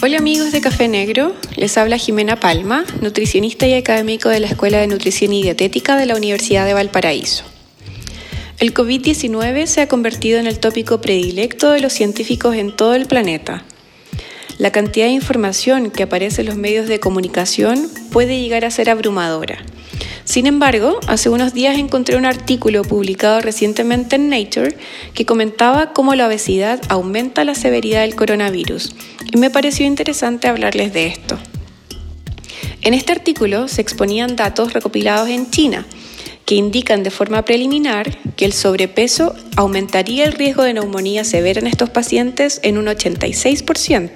Hola amigos de Café Negro, les habla Jimena Palma, nutricionista y académico de la Escuela de Nutrición y Dietética de la Universidad de Valparaíso. El COVID-19 se ha convertido en el tópico predilecto de los científicos en todo el planeta. La cantidad de información que aparece en los medios de comunicación puede llegar a ser abrumadora. Sin embargo, hace unos días encontré un artículo publicado recientemente en Nature que comentaba cómo la obesidad aumenta la severidad del coronavirus y me pareció interesante hablarles de esto. En este artículo se exponían datos recopilados en China que indican de forma preliminar que el sobrepeso aumentaría el riesgo de neumonía severa en estos pacientes en un 86%,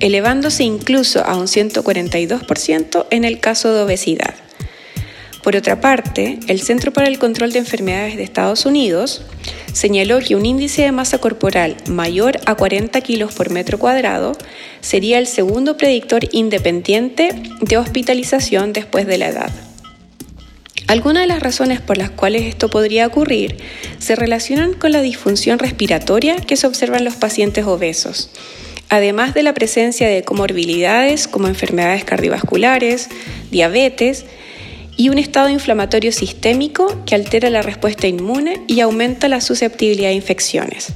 elevándose incluso a un 142% en el caso de obesidad. Por otra parte, el Centro para el Control de Enfermedades de Estados Unidos señaló que un índice de masa corporal mayor a 40 kilos por metro cuadrado sería el segundo predictor independiente de hospitalización después de la edad. Algunas de las razones por las cuales esto podría ocurrir se relacionan con la disfunción respiratoria que se observa en los pacientes obesos, además de la presencia de comorbilidades como enfermedades cardiovasculares, diabetes y un estado inflamatorio sistémico que altera la respuesta inmune y aumenta la susceptibilidad a infecciones.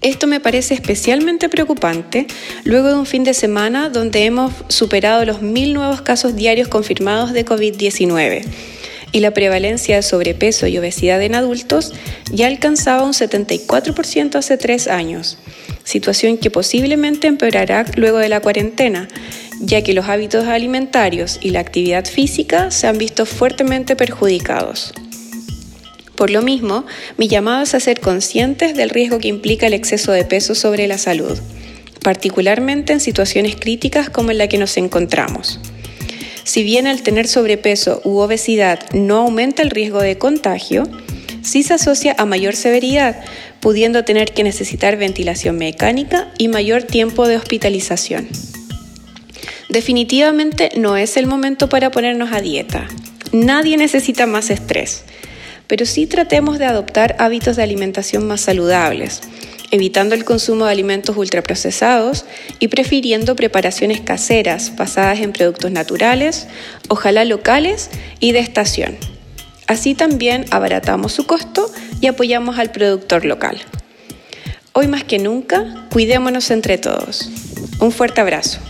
Esto me parece especialmente preocupante luego de un fin de semana donde hemos superado los mil nuevos casos diarios confirmados de COVID-19 y la prevalencia de sobrepeso y obesidad en adultos ya alcanzaba un 74% hace tres años, situación que posiblemente empeorará luego de la cuarentena, ya que los hábitos alimentarios y la actividad física se han visto fuertemente perjudicados. Por lo mismo, mi llamado es a ser conscientes del riesgo que implica el exceso de peso sobre la salud, particularmente en situaciones críticas como en la que nos encontramos. Si bien el tener sobrepeso u obesidad no aumenta el riesgo de contagio, sí se asocia a mayor severidad, pudiendo tener que necesitar ventilación mecánica y mayor tiempo de hospitalización. Definitivamente no es el momento para ponernos a dieta. Nadie necesita más estrés, pero sí tratemos de adoptar hábitos de alimentación más saludables, evitando el consumo de alimentos ultraprocesados y prefiriendo preparaciones caseras basadas en productos naturales, ojalá locales y de estación. Así también abaratamos su costo y apoyamos al productor local. Hoy más que nunca, cuidémonos entre todos. Un fuerte abrazo.